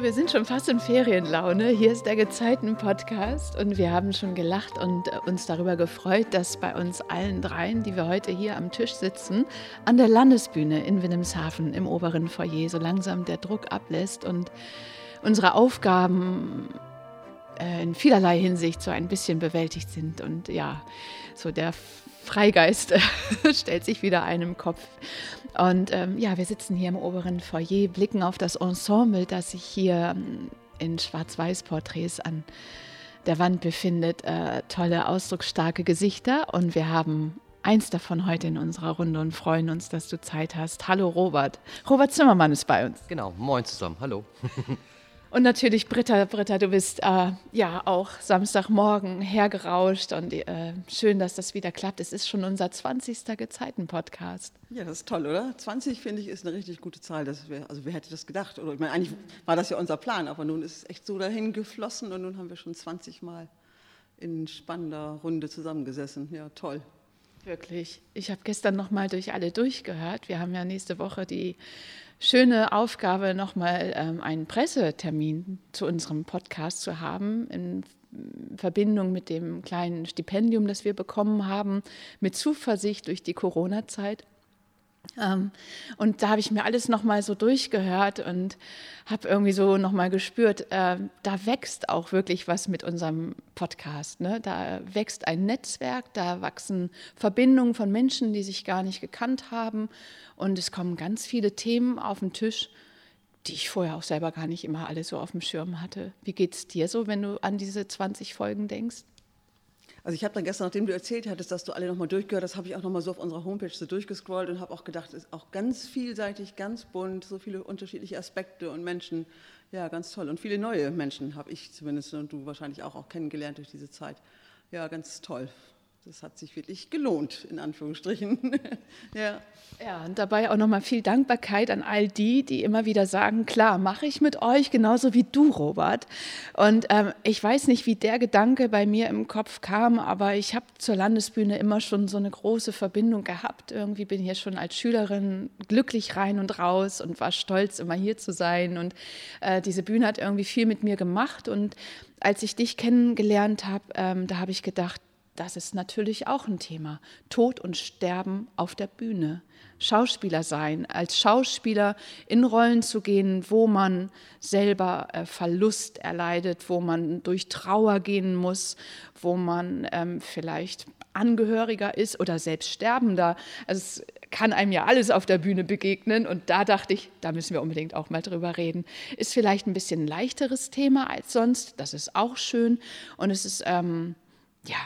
Wir sind schon fast in Ferienlaune. Hier ist der Gezeiten-Podcast und wir haben schon gelacht und uns darüber gefreut, dass bei uns allen dreien, die wir heute hier am Tisch sitzen, an der Landesbühne in Wilhelmshaven im oberen Foyer so langsam der Druck ablässt und unsere Aufgaben äh, in vielerlei Hinsicht so ein bisschen bewältigt sind und ja, so der Freigeist stellt sich wieder einem Kopf. Und ähm, ja, wir sitzen hier im oberen Foyer, blicken auf das Ensemble, das sich hier ähm, in Schwarz-Weiß-Porträts an der Wand befindet. Äh, tolle, ausdrucksstarke Gesichter. Und wir haben eins davon heute in unserer Runde und freuen uns, dass du Zeit hast. Hallo Robert. Robert Zimmermann ist bei uns. Genau, moin zusammen. Hallo. Und natürlich Britta, Britta, du bist äh, ja auch Samstagmorgen hergerauscht und äh, schön, dass das wieder klappt. Es ist schon unser 20. Gezeiten-Podcast. Ja, das ist toll, oder? 20 finde ich ist eine richtig gute Zahl. Wär, also wer hätte das gedacht? Oder ich meine, eigentlich war das ja unser Plan, aber nun ist es echt so dahin geflossen und nun haben wir schon 20 Mal in spannender Runde zusammengesessen. Ja, toll. Wirklich. Ich habe gestern noch mal durch alle durchgehört. Wir haben ja nächste Woche die schöne Aufgabe, nochmal ähm, einen Pressetermin zu unserem Podcast zu haben, in Verbindung mit dem kleinen Stipendium, das wir bekommen haben, mit Zuversicht durch die Corona-Zeit. Ähm, und da habe ich mir alles nochmal so durchgehört und habe irgendwie so nochmal gespürt, äh, da wächst auch wirklich was mit unserem Podcast. Ne? Da wächst ein Netzwerk, da wachsen Verbindungen von Menschen, die sich gar nicht gekannt haben. Und es kommen ganz viele Themen auf den Tisch, die ich vorher auch selber gar nicht immer alle so auf dem Schirm hatte. Wie geht es dir so, wenn du an diese 20 Folgen denkst? Also ich habe dann gestern, nachdem du erzählt hattest, dass du alle nochmal durchgehört hast, habe ich auch nochmal so auf unserer Homepage so durchgescrollt und habe auch gedacht, ist auch ganz vielseitig, ganz bunt, so viele unterschiedliche Aspekte und Menschen. Ja, ganz toll. Und viele neue Menschen habe ich zumindest und du wahrscheinlich auch, auch kennengelernt durch diese Zeit. Ja, ganz toll das hat sich wirklich gelohnt, in Anführungsstrichen. ja. ja, und dabei auch nochmal viel Dankbarkeit an all die, die immer wieder sagen, klar, mache ich mit euch, genauso wie du, Robert. Und ähm, ich weiß nicht, wie der Gedanke bei mir im Kopf kam, aber ich habe zur Landesbühne immer schon so eine große Verbindung gehabt. Irgendwie bin ich hier schon als Schülerin glücklich rein und raus und war stolz, immer hier zu sein. Und äh, diese Bühne hat irgendwie viel mit mir gemacht. Und als ich dich kennengelernt habe, ähm, da habe ich gedacht, das ist natürlich auch ein Thema. Tod und Sterben auf der Bühne. Schauspieler sein, als Schauspieler in Rollen zu gehen, wo man selber äh, Verlust erleidet, wo man durch Trauer gehen muss, wo man ähm, vielleicht Angehöriger ist oder selbst Sterbender. Also es kann einem ja alles auf der Bühne begegnen und da dachte ich, da müssen wir unbedingt auch mal drüber reden. Ist vielleicht ein bisschen ein leichteres Thema als sonst, das ist auch schön und es ist, ähm, ja,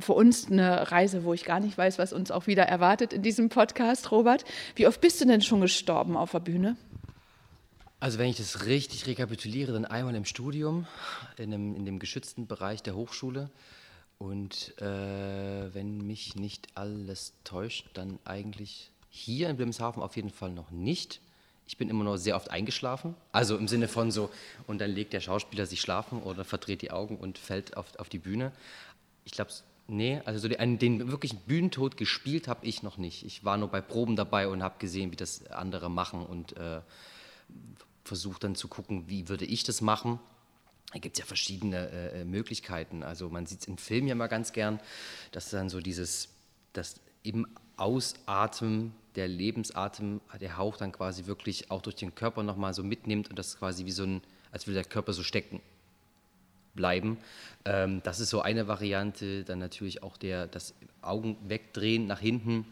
für uns eine Reise, wo ich gar nicht weiß, was uns auch wieder erwartet in diesem Podcast. Robert, wie oft bist du denn schon gestorben auf der Bühne? Also wenn ich das richtig rekapituliere, dann einmal im Studium, in dem, in dem geschützten Bereich der Hochschule. Und äh, wenn mich nicht alles täuscht, dann eigentlich hier in Wilhelmshaven auf jeden Fall noch nicht. Ich bin immer noch sehr oft eingeschlafen. Also im Sinne von so, und dann legt der Schauspieler sich schlafen oder verdreht die Augen und fällt auf, auf die Bühne. Ich glaube, Nee, also so den, den wirklichen Bühnentod gespielt habe ich noch nicht. Ich war nur bei Proben dabei und habe gesehen, wie das andere machen und äh, versucht dann zu gucken, wie würde ich das machen. Da gibt es ja verschiedene äh, Möglichkeiten. Also man sieht es im Film ja mal ganz gern, dass dann so dieses, das im Ausatmen, der Lebensatem, der Hauch dann quasi wirklich auch durch den Körper nochmal so mitnimmt und das quasi wie so ein, als würde der Körper so stecken bleiben. Ähm, das ist so eine Variante. Dann natürlich auch der, das Augen wegdrehen nach hinten.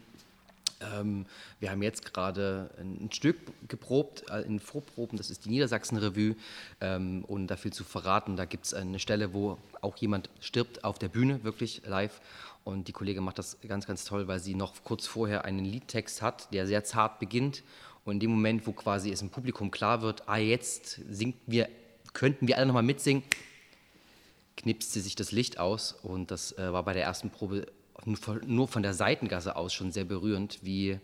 Ähm, wir haben jetzt gerade ein Stück geprobt äh, in Vorproben, das ist die Niedersachsen-Revue. Ähm, und dafür zu verraten, da gibt es eine Stelle, wo auch jemand stirbt auf der Bühne, wirklich live. Und die Kollegin macht das ganz, ganz toll, weil sie noch kurz vorher einen Liedtext hat, der sehr zart beginnt. Und in dem Moment, wo quasi es im Publikum klar wird, ah, jetzt singt wir, könnten wir alle nochmal mitsingen, knipste sich das Licht aus und das äh, war bei der ersten Probe nur von der Seitengasse aus schon sehr berührend, wie,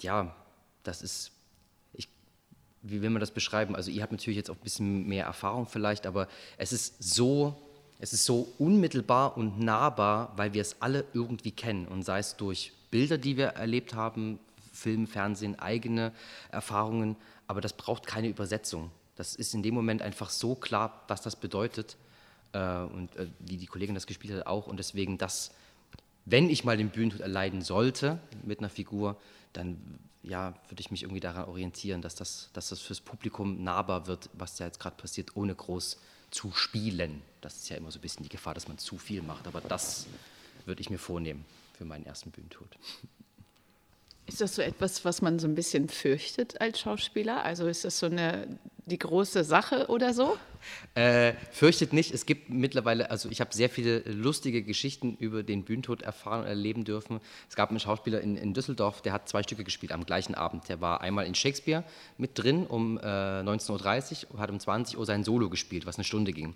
ja, das ist, ich, wie will man das beschreiben? Also ihr habt natürlich jetzt auch ein bisschen mehr Erfahrung vielleicht, aber es ist so, es ist so unmittelbar und nahbar, weil wir es alle irgendwie kennen und sei es durch Bilder, die wir erlebt haben, Film, Fernsehen, eigene Erfahrungen, aber das braucht keine Übersetzung. Das ist in dem Moment einfach so klar, was das bedeutet äh, und äh, wie die Kollegin das gespielt hat auch. Und deswegen, dass, wenn ich mal den Bühnentod erleiden sollte mit einer Figur, dann ja, würde ich mich irgendwie daran orientieren, dass das, dass das fürs Publikum nahbar wird, was da jetzt gerade passiert, ohne groß zu spielen. Das ist ja immer so ein bisschen die Gefahr, dass man zu viel macht. Aber das würde ich mir vornehmen für meinen ersten Bühnentod. Ist das so etwas, was man so ein bisschen fürchtet als Schauspieler? Also ist das so eine die große Sache oder so? Äh, fürchtet nicht. Es gibt mittlerweile, also ich habe sehr viele lustige Geschichten über den Bühnentod erfahren und erleben dürfen. Es gab einen Schauspieler in, in Düsseldorf, der hat zwei Stücke gespielt am gleichen Abend. Der war einmal in Shakespeare mit drin um äh, 19.30 Uhr, hat um 20 Uhr sein Solo gespielt, was eine Stunde ging.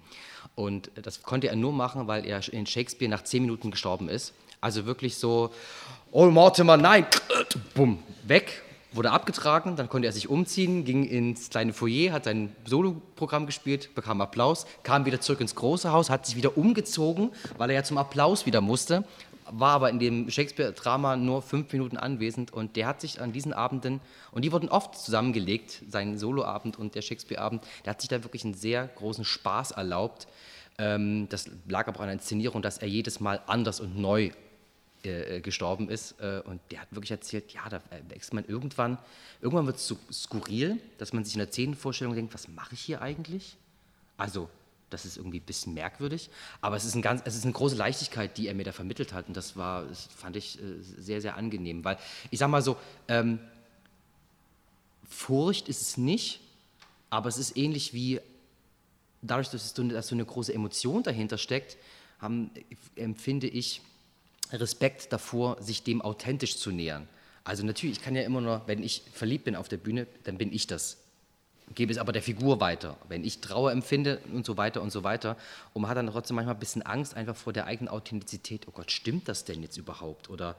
Und das konnte er nur machen, weil er in Shakespeare nach zehn Minuten gestorben ist. Also wirklich so, oh Mortimer, nein, bumm, weg, wurde abgetragen, dann konnte er sich umziehen, ging ins kleine Foyer, hat sein Soloprogramm gespielt, bekam Applaus, kam wieder zurück ins große Haus, hat sich wieder umgezogen, weil er ja zum Applaus wieder musste, war aber in dem Shakespeare-Drama nur fünf Minuten anwesend und der hat sich an diesen Abenden, und die wurden oft zusammengelegt, sein Soloabend und der Shakespeare-Abend, der hat sich da wirklich einen sehr großen Spaß erlaubt. Ähm, das lag aber an der Inszenierung, dass er jedes Mal anders und neu äh, äh, gestorben ist. Äh, und der hat wirklich erzählt, ja, da wächst man irgendwann, irgendwann wird es so skurril, dass man sich in der Szenenvorstellung denkt, was mache ich hier eigentlich? Also, das ist irgendwie ein bisschen merkwürdig, aber es ist, ein ganz, es ist eine große Leichtigkeit, die er mir da vermittelt hat und das war, das fand ich sehr, sehr angenehm, weil ich sage mal so, ähm, Furcht ist es nicht, aber es ist ähnlich wie, dadurch, dass, so, dass so eine große Emotion dahinter steckt, haben, empfinde ich, Respekt davor, sich dem authentisch zu nähern. Also natürlich, ich kann ja immer nur, wenn ich verliebt bin auf der Bühne, dann bin ich das. Gebe es aber der Figur weiter. Wenn ich Trauer empfinde und so weiter und so weiter. Und man hat dann trotzdem manchmal ein bisschen Angst einfach vor der eigenen Authentizität. Oh Gott, stimmt das denn jetzt überhaupt? Oder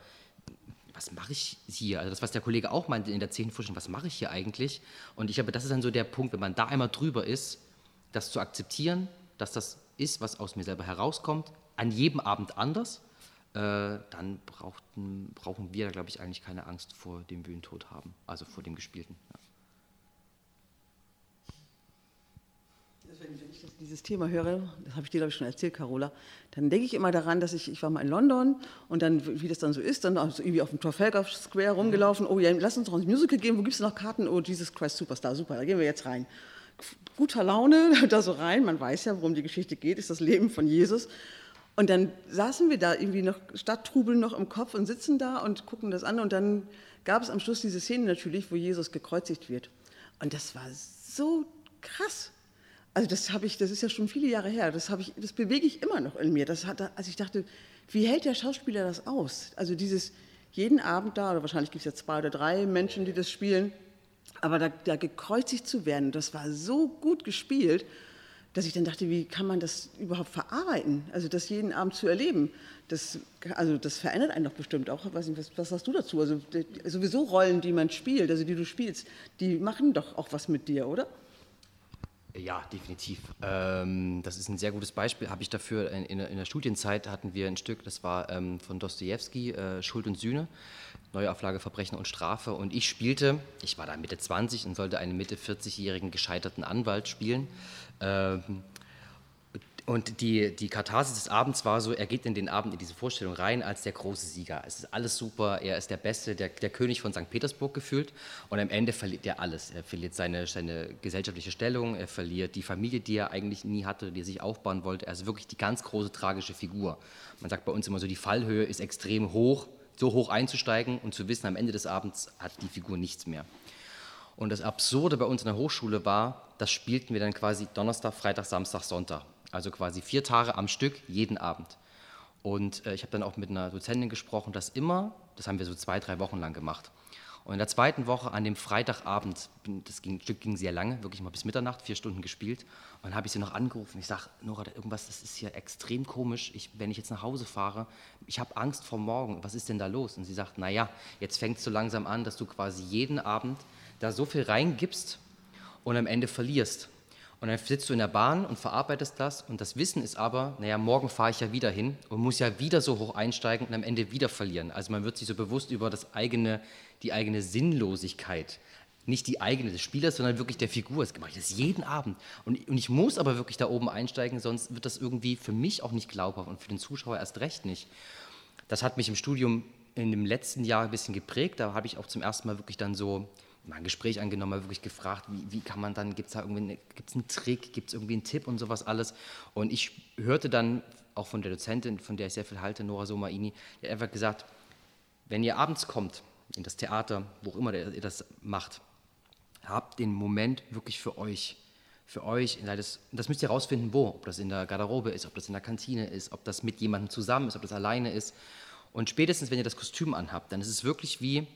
was mache ich hier? Also das, was der Kollege auch meinte in der Zehnenforschung, was mache ich hier eigentlich? Und ich glaube, das ist dann so der Punkt, wenn man da einmal drüber ist, das zu akzeptieren, dass das ist, was aus mir selber herauskommt, an jedem Abend anders dann brauchten, brauchen wir, glaube ich, eigentlich keine Angst vor dem Bühnentod haben, also vor dem Gespielten. Ja. Wenn ich dieses Thema höre, das habe ich dir, glaube ich, schon erzählt, Carola, dann denke ich immer daran, dass ich, ich war mal in London und dann, wie das dann so ist, dann also irgendwie auf dem Trafalgar Square rumgelaufen, oh ja, lass uns doch ein Musical gehen, wo gibt es noch Karten? Oh, Jesus Christ Superstar, super, da gehen wir jetzt rein. Guter Laune, da so rein, man weiß ja, worum die Geschichte geht, ist das Leben von Jesus. Und dann saßen wir da irgendwie noch, Stadttrubel noch im Kopf und sitzen da und gucken das an. Und dann gab es am Schluss diese Szene natürlich, wo Jesus gekreuzigt wird. Und das war so krass. Also das habe ich, das ist ja schon viele Jahre her. Das habe ich, das bewege ich immer noch in mir. Das hat, also ich dachte, wie hält der Schauspieler das aus? Also dieses jeden Abend da, oder wahrscheinlich gibt es ja zwei oder drei Menschen, die das spielen, aber da, da gekreuzigt zu werden, das war so gut gespielt dass ich dann dachte, wie kann man das überhaupt verarbeiten? Also das jeden Abend zu erleben, das, also das verändert einen doch bestimmt auch. Nicht, was, was hast du dazu? Also sowieso Rollen, die man spielt, also die du spielst, die machen doch auch was mit dir, oder? Ja, definitiv. Ähm, das ist ein sehr gutes Beispiel. Habe ich dafür in, in, in, der Studienzeit hatten wir ein Stück, das war ähm, von Dostoevsky, äh, Schuld und Sühne, Neuauflage Verbrechen und Strafe. Und ich spielte, ich war da Mitte 20 und sollte einen Mitte 40-jährigen gescheiterten Anwalt spielen. Ähm, und die, die Katharsis des Abends war so, er geht in den Abend, in diese Vorstellung rein als der große Sieger. Es ist alles super, er ist der Beste, der, der König von St. Petersburg gefühlt. Und am Ende verliert er alles. Er verliert seine, seine gesellschaftliche Stellung, er verliert die Familie, die er eigentlich nie hatte, die er sich aufbauen wollte. Er ist wirklich die ganz große tragische Figur. Man sagt bei uns immer so, die Fallhöhe ist extrem hoch, so hoch einzusteigen und zu wissen, am Ende des Abends hat die Figur nichts mehr. Und das Absurde bei uns in der Hochschule war, das spielten wir dann quasi Donnerstag, Freitag, Samstag, Sonntag. Also quasi vier Tage am Stück, jeden Abend. Und äh, ich habe dann auch mit einer Dozentin gesprochen, dass immer, das haben wir so zwei, drei Wochen lang gemacht. Und in der zweiten Woche an dem Freitagabend, das ging, Stück ging sehr lange, wirklich mal bis Mitternacht, vier Stunden gespielt. Und dann habe ich sie noch angerufen. Ich sage, Nora, irgendwas, das ist hier extrem komisch. Ich, wenn ich jetzt nach Hause fahre, ich habe Angst vor morgen. Was ist denn da los? Und sie sagt, naja, jetzt fängt es so langsam an, dass du quasi jeden Abend da so viel reingibst und am Ende verlierst. Und dann sitzt du in der Bahn und verarbeitest das und das Wissen ist aber, naja, morgen fahre ich ja wieder hin und muss ja wieder so hoch einsteigen und am Ende wieder verlieren. Also man wird sich so bewusst über das eigene, die eigene Sinnlosigkeit nicht die eigene des Spielers, sondern wirklich der Figur. Das mache ich das jeden Abend. Und, und ich muss aber wirklich da oben einsteigen, sonst wird das irgendwie für mich auch nicht glaubhaft und für den Zuschauer erst recht nicht. Das hat mich im Studium in dem letzten Jahr ein bisschen geprägt. Da habe ich auch zum ersten Mal wirklich dann so mal ein Gespräch angenommen, mal wirklich gefragt, wie, wie kann man dann, gibt es da irgendwie eine, gibt's einen Trick, gibt es irgendwie einen Tipp und sowas alles. Und ich hörte dann auch von der Dozentin, von der ich sehr viel halte, Nora Somaini, die hat einfach gesagt, wenn ihr abends kommt in das Theater, wo auch immer ihr das macht, habt den Moment wirklich für euch. Für euch, das, müsst ihr herausfinden, wo. Ob das in der Garderobe ist, ob das in der Kantine ist, ob das mit jemandem zusammen ist, ob das alleine ist. Und spätestens, wenn ihr das Kostüm anhabt, dann ist es wirklich wie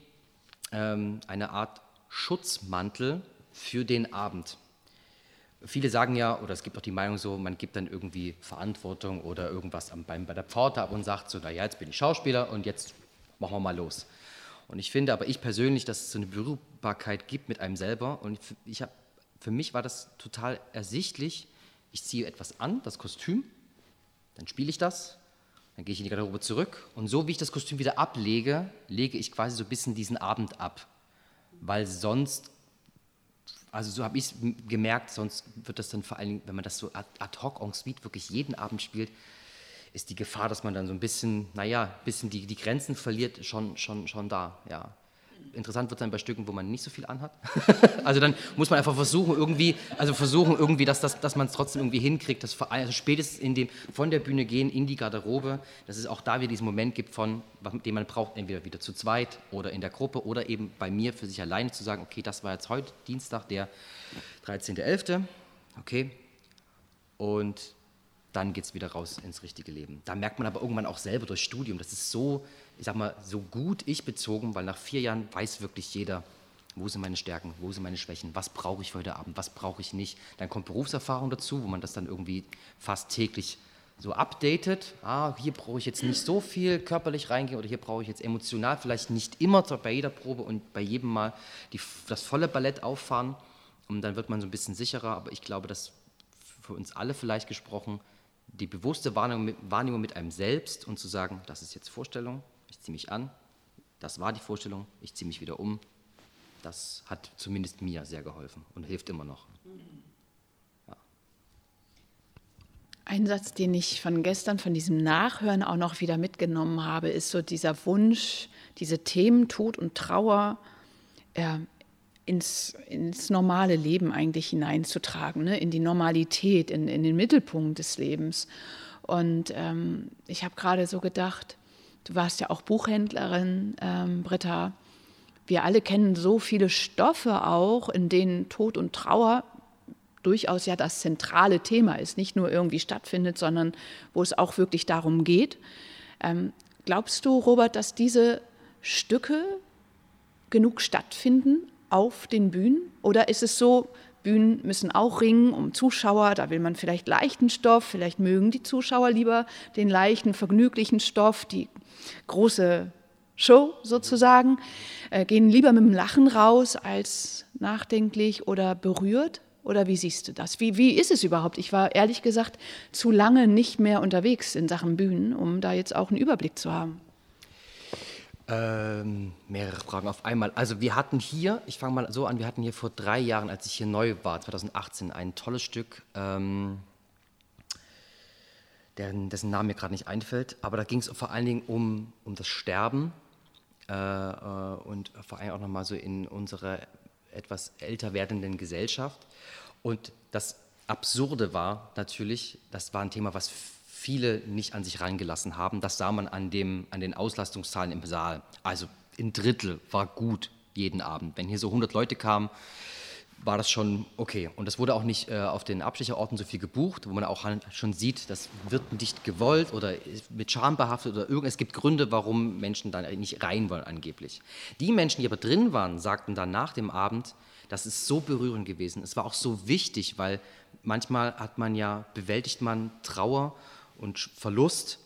ähm, eine Art Schutzmantel für den Abend. Viele sagen ja, oder es gibt auch die Meinung so, man gibt dann irgendwie Verantwortung oder irgendwas am, beim, bei der Pforte ab und sagt so, naja, jetzt bin ich Schauspieler und jetzt machen wir mal los. Und ich finde aber ich persönlich, dass es so eine Berührbarkeit gibt mit einem selber. Und ich hab, für mich war das total ersichtlich. Ich ziehe etwas an, das Kostüm, dann spiele ich das, dann gehe ich in die Garderobe zurück. Und so wie ich das Kostüm wieder ablege, lege ich quasi so ein bisschen diesen Abend ab. Weil sonst, also so habe ich es gemerkt, sonst wird das dann vor allen Dingen, wenn man das so ad hoc en suite wirklich jeden Abend spielt, ist die Gefahr, dass man dann so ein bisschen, naja, ein bisschen die, die Grenzen verliert, schon, schon, schon da, ja. Interessant wird dann bei Stücken, wo man nicht so viel anhat. also dann muss man einfach versuchen, irgendwie, also versuchen irgendwie, dass, dass, dass man es trotzdem irgendwie hinkriegt, dass also spätestens in dem, von der Bühne gehen in die Garderobe, dass es auch da wieder diesen Moment gibt von, den man braucht, entweder wieder zu zweit oder in der Gruppe oder eben bei mir für sich alleine zu sagen, okay, das war jetzt heute Dienstag, der 13.11., okay, und dann geht es wieder raus ins richtige Leben. Da merkt man aber irgendwann auch selber durch Studium, das ist so, ich sag mal, so gut ich bezogen, weil nach vier Jahren weiß wirklich jeder, wo sind meine Stärken, wo sind meine Schwächen, was brauche ich für heute Abend, was brauche ich nicht. Dann kommt Berufserfahrung dazu, wo man das dann irgendwie fast täglich so updatet. Ah, hier brauche ich jetzt nicht so viel körperlich reingehen oder hier brauche ich jetzt emotional vielleicht nicht immer bei jeder Probe und bei jedem Mal die, das volle Ballett auffahren. Und dann wird man so ein bisschen sicherer, aber ich glaube, dass für uns alle vielleicht gesprochen, die bewusste Wahrnehmung mit, Wahrnehmung mit einem selbst und zu sagen, das ist jetzt Vorstellung, ziehe mich an, das war die Vorstellung, ich ziehe mich wieder um, das hat zumindest mir sehr geholfen und hilft immer noch. Ja. Ein Satz, den ich von gestern, von diesem Nachhören auch noch wieder mitgenommen habe, ist so dieser Wunsch, diese Themen Tod und Trauer äh, ins, ins normale Leben eigentlich hineinzutragen, ne? in die Normalität, in, in den Mittelpunkt des Lebens. Und ähm, ich habe gerade so gedacht, du warst ja auch Buchhändlerin, ähm, Britta. Wir alle kennen so viele Stoffe auch, in denen Tod und Trauer durchaus ja das zentrale Thema ist, nicht nur irgendwie stattfindet, sondern wo es auch wirklich darum geht. Ähm, glaubst du, Robert, dass diese Stücke genug stattfinden, auf den Bühnen? Oder ist es so, Bühnen müssen auch ringen um Zuschauer, da will man vielleicht leichten Stoff, vielleicht mögen die Zuschauer lieber den leichten, vergnüglichen Stoff, die große Show sozusagen, äh, gehen lieber mit dem Lachen raus als nachdenklich oder berührt? Oder wie siehst du das? Wie, wie ist es überhaupt? Ich war ehrlich gesagt zu lange nicht mehr unterwegs in Sachen Bühnen, um da jetzt auch einen Überblick zu haben. Ähm, mehrere Fragen auf einmal. Also wir hatten hier, ich fange mal so an, wir hatten hier vor drei Jahren, als ich hier neu war, 2018, ein tolles Stück, ähm, deren, dessen Name mir gerade nicht einfällt, aber da ging es vor allen Dingen um, um das Sterben äh, äh, und vor allem auch nochmal so in unserer etwas älter werdenden Gesellschaft. Und das Absurde war natürlich, das war ein Thema, was viele nicht an sich reingelassen haben. Das sah man an, dem, an den Auslastungszahlen im Saal. Also ein Drittel war gut jeden Abend. Wenn hier so 100 Leute kamen, war das schon okay. Und das wurde auch nicht äh, auf den Abstecherorten so viel gebucht, wo man auch schon sieht, das wird nicht gewollt oder mit Scham behaftet oder irgend. Es gibt Gründe, warum Menschen da nicht rein wollen angeblich. Die Menschen, die aber drin waren, sagten dann nach dem Abend, das ist so berührend gewesen. Es war auch so wichtig, weil manchmal hat man ja, bewältigt man Trauer und Verlust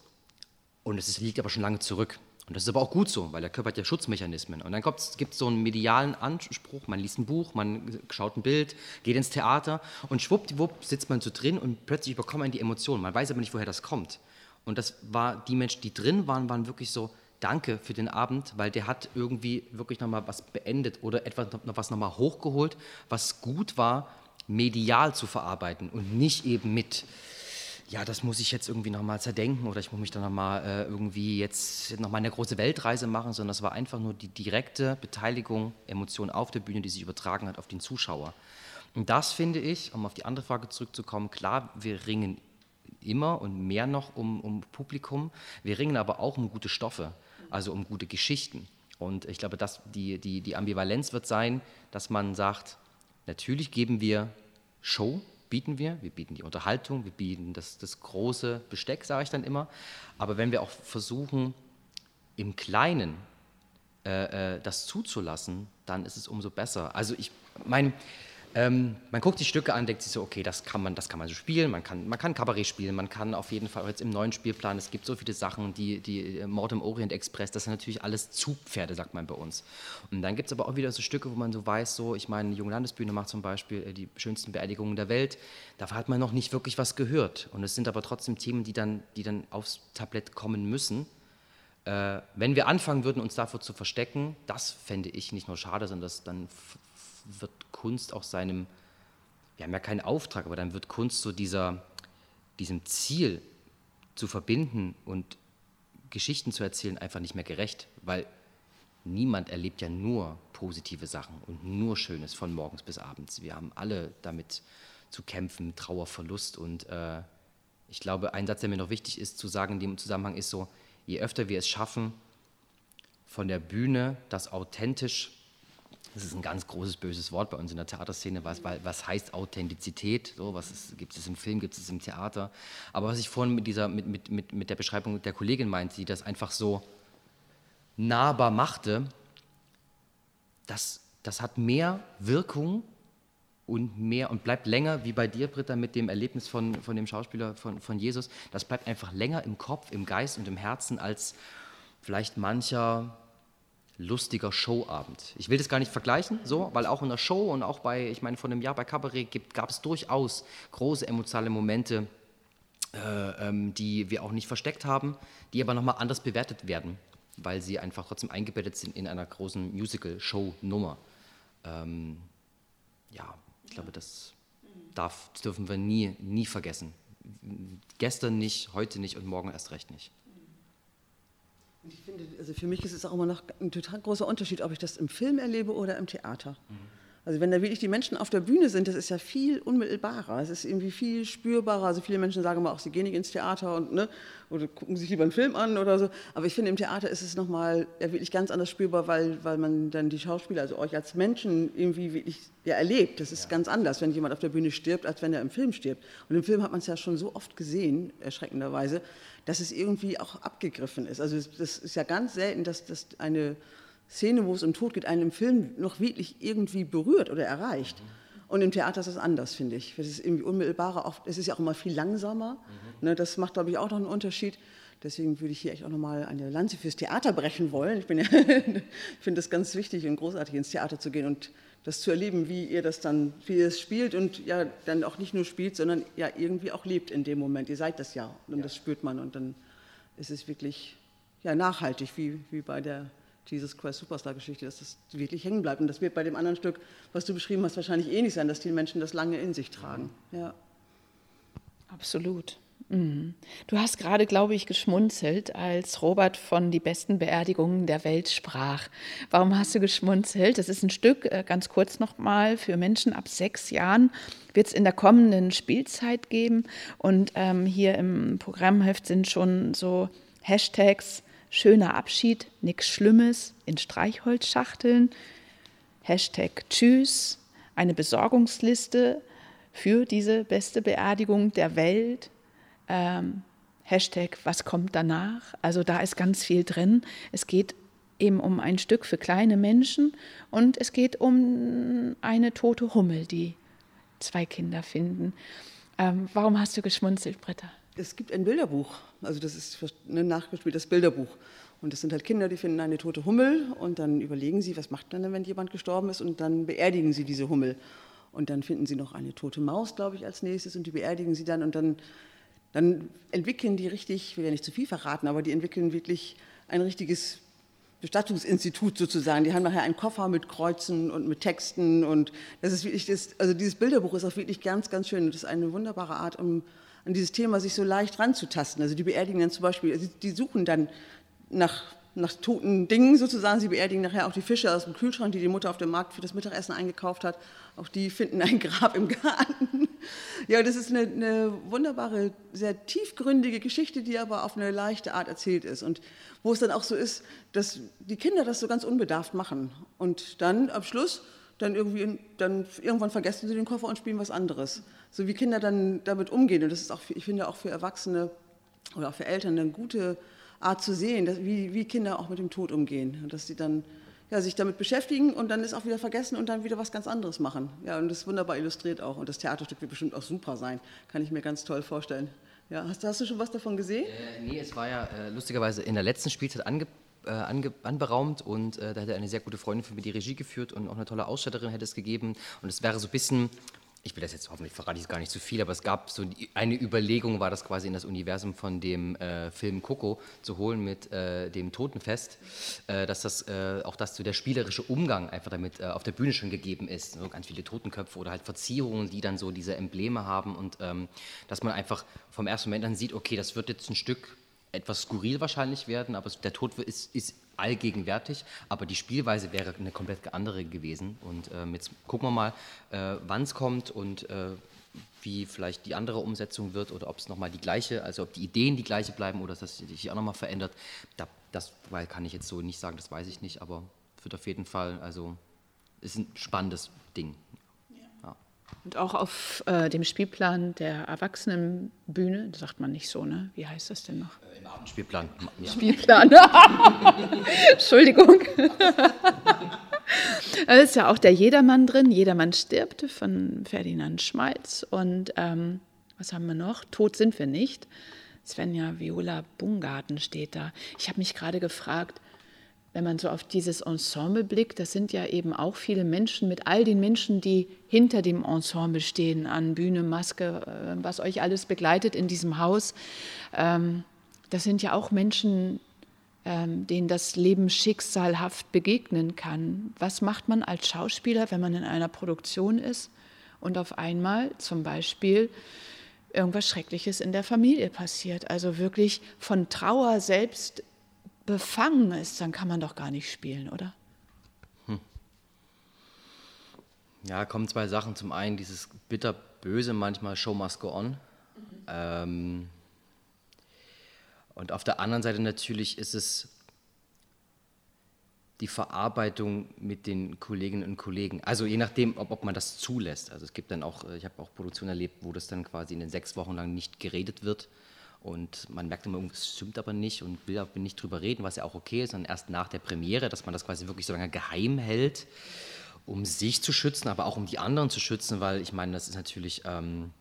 und es liegt aber schon lange zurück. Und das ist aber auch gut so, weil der Körper hat ja Schutzmechanismen. Und dann gibt es so einen medialen Anspruch, man liest ein Buch, man schaut ein Bild, geht ins Theater und schwuppdiwupp sitzt man so drin und plötzlich überkommt man die Emotionen. Man weiß aber nicht, woher das kommt. Und das war, die Menschen, die drin waren, waren wirklich so, danke für den Abend, weil der hat irgendwie wirklich nochmal was beendet oder etwas noch was nochmal hochgeholt, was gut war, medial zu verarbeiten und nicht eben mit, ja, das muss ich jetzt irgendwie nochmal zerdenken oder ich muss mich dann nochmal äh, irgendwie jetzt nochmal eine große Weltreise machen, sondern es war einfach nur die direkte Beteiligung, Emotion auf der Bühne, die sich übertragen hat auf den Zuschauer. Und das finde ich, um auf die andere Frage zurückzukommen, klar, wir ringen immer und mehr noch um, um Publikum, wir ringen aber auch um gute Stoffe also um gute Geschichten. Und ich glaube, dass die, die, die Ambivalenz wird sein, dass man sagt, natürlich geben wir Show, bieten wir, wir bieten die Unterhaltung, wir bieten das, das große Besteck, sage ich dann immer. Aber wenn wir auch versuchen, im Kleinen äh, äh das zuzulassen, dann ist es umso besser. Also ich meine, ähm, man guckt die Stücke an, denkt sich so, okay, das kann man, das kann man so spielen, man kann, man kann Kabarett spielen, man kann auf jeden Fall jetzt im neuen Spielplan, es gibt so viele Sachen, die, die äh, Mord im Orient Express, das sind natürlich alles Zugpferde, sagt man bei uns. Und dann gibt es aber auch wieder so Stücke, wo man so weiß, so, ich meine, die Junge Landesbühne macht zum Beispiel äh, die schönsten Beerdigungen der Welt, da hat man noch nicht wirklich was gehört. Und es sind aber trotzdem Themen, die dann, die dann aufs Tablett kommen müssen. Äh, wenn wir anfangen würden, uns davor zu verstecken, das fände ich nicht nur schade, sondern das dann wird Kunst auch seinem, wir haben ja keinen Auftrag, aber dann wird Kunst so dieser, diesem Ziel zu verbinden und Geschichten zu erzählen einfach nicht mehr gerecht, weil niemand erlebt ja nur positive Sachen und nur Schönes von morgens bis abends. Wir haben alle damit zu kämpfen, Trauer, Verlust und äh, ich glaube, ein Satz, der mir noch wichtig ist zu sagen in dem Zusammenhang ist so, je öfter wir es schaffen, von der Bühne das authentisch das ist ein ganz großes böses Wort bei uns in der Theaterszene, was, was heißt Authentizität? So, was gibt es im Film, gibt es im Theater? Aber was ich vorhin mit, dieser, mit, mit, mit, mit der Beschreibung der Kollegin meinte, die das einfach so nahbar machte, das, das hat mehr Wirkung und mehr und bleibt länger, wie bei dir, Britta, mit dem Erlebnis von, von dem Schauspieler von, von Jesus, das bleibt einfach länger im Kopf, im Geist und im Herzen als vielleicht mancher lustiger Showabend. Ich will das gar nicht vergleichen, so, weil auch in der Show und auch bei, ich meine, von einem Jahr bei Cabaret gab es durchaus große emotionale Momente, äh, ähm, die wir auch nicht versteckt haben, die aber nochmal anders bewertet werden, weil sie einfach trotzdem eingebettet sind in einer großen Musical-Show-Nummer. Ähm, ja, ich glaube, das, darf, dürfen wir nie, nie vergessen. Gestern nicht, heute nicht und morgen erst recht nicht. Und ich finde, also für mich ist es auch immer noch ein total großer Unterschied, ob ich das im Film erlebe oder im Theater. Mhm. Also wenn da wirklich die Menschen auf der Bühne sind, das ist ja viel unmittelbarer, es ist irgendwie viel spürbarer. Also viele Menschen sagen immer auch, sie gehen nicht ins Theater und, ne, oder gucken sich lieber einen Film an oder so. Aber ich finde, im Theater ist es nochmal ja, wirklich ganz anders spürbar, weil, weil man dann die Schauspieler, also euch als Menschen irgendwie wirklich ja, erlebt. Das ist ja. ganz anders, wenn jemand auf der Bühne stirbt, als wenn er im Film stirbt. Und im Film hat man es ja schon so oft gesehen, erschreckenderweise, dass es irgendwie auch abgegriffen ist. Also das ist ja ganz selten, dass, dass eine Szene, wo es um Tod geht, einen im Film noch wirklich irgendwie berührt oder erreicht. Und im Theater ist das anders, finde ich. Es ist irgendwie unmittelbarer, oft, es ist ja auch immer viel langsamer. Mhm. Ne, das macht, glaube ich, auch noch einen Unterschied. Deswegen würde ich hier echt auch nochmal eine Lanze fürs Theater brechen wollen. Ich, ja, finde das ganz wichtig und großartig, ins Theater zu gehen und das zu erleben, wie ihr das dann, wie ihr es spielt und ja dann auch nicht nur spielt, sondern ja irgendwie auch lebt in dem Moment. Ihr seid das ja und ja. das spürt man und dann ist es wirklich ja, nachhaltig, wie, wie bei der Jesus Christ Superstar-Geschichte, dass das wirklich hängen bleibt. Und das wird bei dem anderen Stück, was du beschrieben hast, wahrscheinlich ähnlich sein, dass die Menschen das lange in sich tragen. Ja. Absolut. Mhm. Du hast gerade, glaube ich, geschmunzelt, als Robert von die besten Beerdigungen der Welt sprach. Warum hast du geschmunzelt? Das ist ein Stück, äh, ganz kurz nochmal, für Menschen ab sechs Jahren wird es in der kommenden Spielzeit geben. Und ähm, hier im Programmheft sind schon so Hashtags schöner Abschied, nichts Schlimmes in Streichholzschachteln, Hashtag Tschüss, eine Besorgungsliste für diese beste Beerdigung der Welt, ähm, Hashtag Was kommt danach? Also da ist ganz viel drin. Es geht eben um ein Stück für kleine Menschen und es geht um eine tote Hummel, die zwei Kinder finden. Ähm, warum hast du geschmunzelt, Britta? Es gibt ein Bilderbuch, also das ist ein nachgespieltes Bilderbuch. Und das sind halt Kinder, die finden eine tote Hummel und dann überlegen sie, was macht man denn, wenn jemand gestorben ist und dann beerdigen sie diese Hummel. Und dann finden sie noch eine tote Maus, glaube ich, als nächstes und die beerdigen sie dann und dann, dann entwickeln die richtig, ich will ja nicht zu viel verraten, aber die entwickeln wirklich ein richtiges Bestattungsinstitut sozusagen. Die haben nachher einen Koffer mit Kreuzen und mit Texten und das ist wirklich, das, also dieses Bilderbuch ist auch wirklich ganz, ganz schön. Das ist eine wunderbare Art, um an dieses Thema sich so leicht ranzutasten. Also die beerdigen dann zum Beispiel, die suchen dann nach, nach toten Dingen sozusagen. Sie beerdigen nachher auch die Fische aus dem Kühlschrank, die die Mutter auf dem Markt für das Mittagessen eingekauft hat. Auch die finden ein Grab im Garten. Ja, das ist eine, eine wunderbare, sehr tiefgründige Geschichte, die aber auf eine leichte Art erzählt ist. Und wo es dann auch so ist, dass die Kinder das so ganz unbedarft machen. Und dann am Schluss, dann irgendwie, dann irgendwann vergessen sie den Koffer und spielen was anderes. So wie Kinder dann damit umgehen. Und das ist auch, ich finde, auch für Erwachsene oder auch für Eltern eine gute Art zu sehen, dass, wie, wie Kinder auch mit dem Tod umgehen. Und dass sie dann ja, sich damit beschäftigen und dann ist auch wieder vergessen und dann wieder was ganz anderes machen. Ja, und das ist wunderbar illustriert auch. Und das Theaterstück wird bestimmt auch super sein. Kann ich mir ganz toll vorstellen. Ja, hast, hast du schon was davon gesehen? Äh, nee, es war ja äh, lustigerweise in der letzten Spielzeit ange, äh, ange, anberaumt und äh, da hätte eine sehr gute Freundin für mich die Regie geführt und auch eine tolle Ausstatterin hätte es gegeben. Und es wäre so ein bisschen ich will das jetzt hoffentlich verrate ich gar nicht zu viel, aber es gab so eine Überlegung, war das quasi in das Universum von dem äh, Film Coco zu holen mit äh, dem Totenfest, äh, dass das äh, auch das so der spielerische Umgang einfach damit äh, auf der Bühne schon gegeben ist, so ganz viele Totenköpfe oder halt Verzierungen, die dann so diese Embleme haben und ähm, dass man einfach vom ersten Moment an sieht, okay, das wird jetzt ein Stück etwas skurril wahrscheinlich werden, aber der Tod ist, ist allgegenwärtig, aber die Spielweise wäre eine komplett andere gewesen. Und ähm, jetzt gucken wir mal, äh, wann es kommt und äh, wie vielleicht die andere Umsetzung wird oder ob es nochmal die gleiche, also ob die Ideen die gleiche bleiben oder dass das sich auch nochmal verändert. Da, das weil kann ich jetzt so nicht sagen, das weiß ich nicht, aber wird auf jeden Fall, also ist ein spannendes Ding. Und auch auf äh, dem Spielplan der Erwachsenenbühne, das sagt man nicht so, ne? Wie heißt das denn noch? Äh, Im Abendspielplan. Ja. Spielplan. Entschuldigung. da ist ja auch der Jedermann drin. Jedermann stirbt von Ferdinand Schmalz. Und ähm, was haben wir noch? Tot sind wir nicht. Svenja Viola Bungarten steht da. Ich habe mich gerade gefragt, wenn man so auf dieses Ensemble blickt, das sind ja eben auch viele Menschen mit all den Menschen, die hinter dem Ensemble stehen, an Bühne, Maske, äh, was euch alles begleitet in diesem Haus. Ähm, das sind ja auch Menschen, ähm, denen das Leben schicksalhaft begegnen kann. Was macht man als Schauspieler, wenn man in einer Produktion ist und auf einmal zum Beispiel irgendwas Schreckliches in der Familie passiert? Also wirklich von Trauer selbst befangen ist, dann kann man doch gar nicht spielen, oder? Hm. Ja, kommen zwei Sachen. Zum einen dieses bitterböse manchmal Show must go on. Mhm. Ähm, und auf der anderen Seite natürlich ist es die Verarbeitung mit den Kolleginnen und Kollegen. Also je nachdem, ob, ob man das zulässt. Also es gibt dann auch, ich habe auch Produktionen erlebt, wo das dann quasi in den sechs Wochen lang nicht geredet wird und man merkt immer, es stimmt aber nicht und will aber nicht drüber reden, was ja auch okay ist, sondern erst nach der Premiere, dass man das quasi wirklich so lange geheim hält, um sich zu schützen, aber auch um die anderen zu schützen, weil ich meine, das ist natürlich, ähm,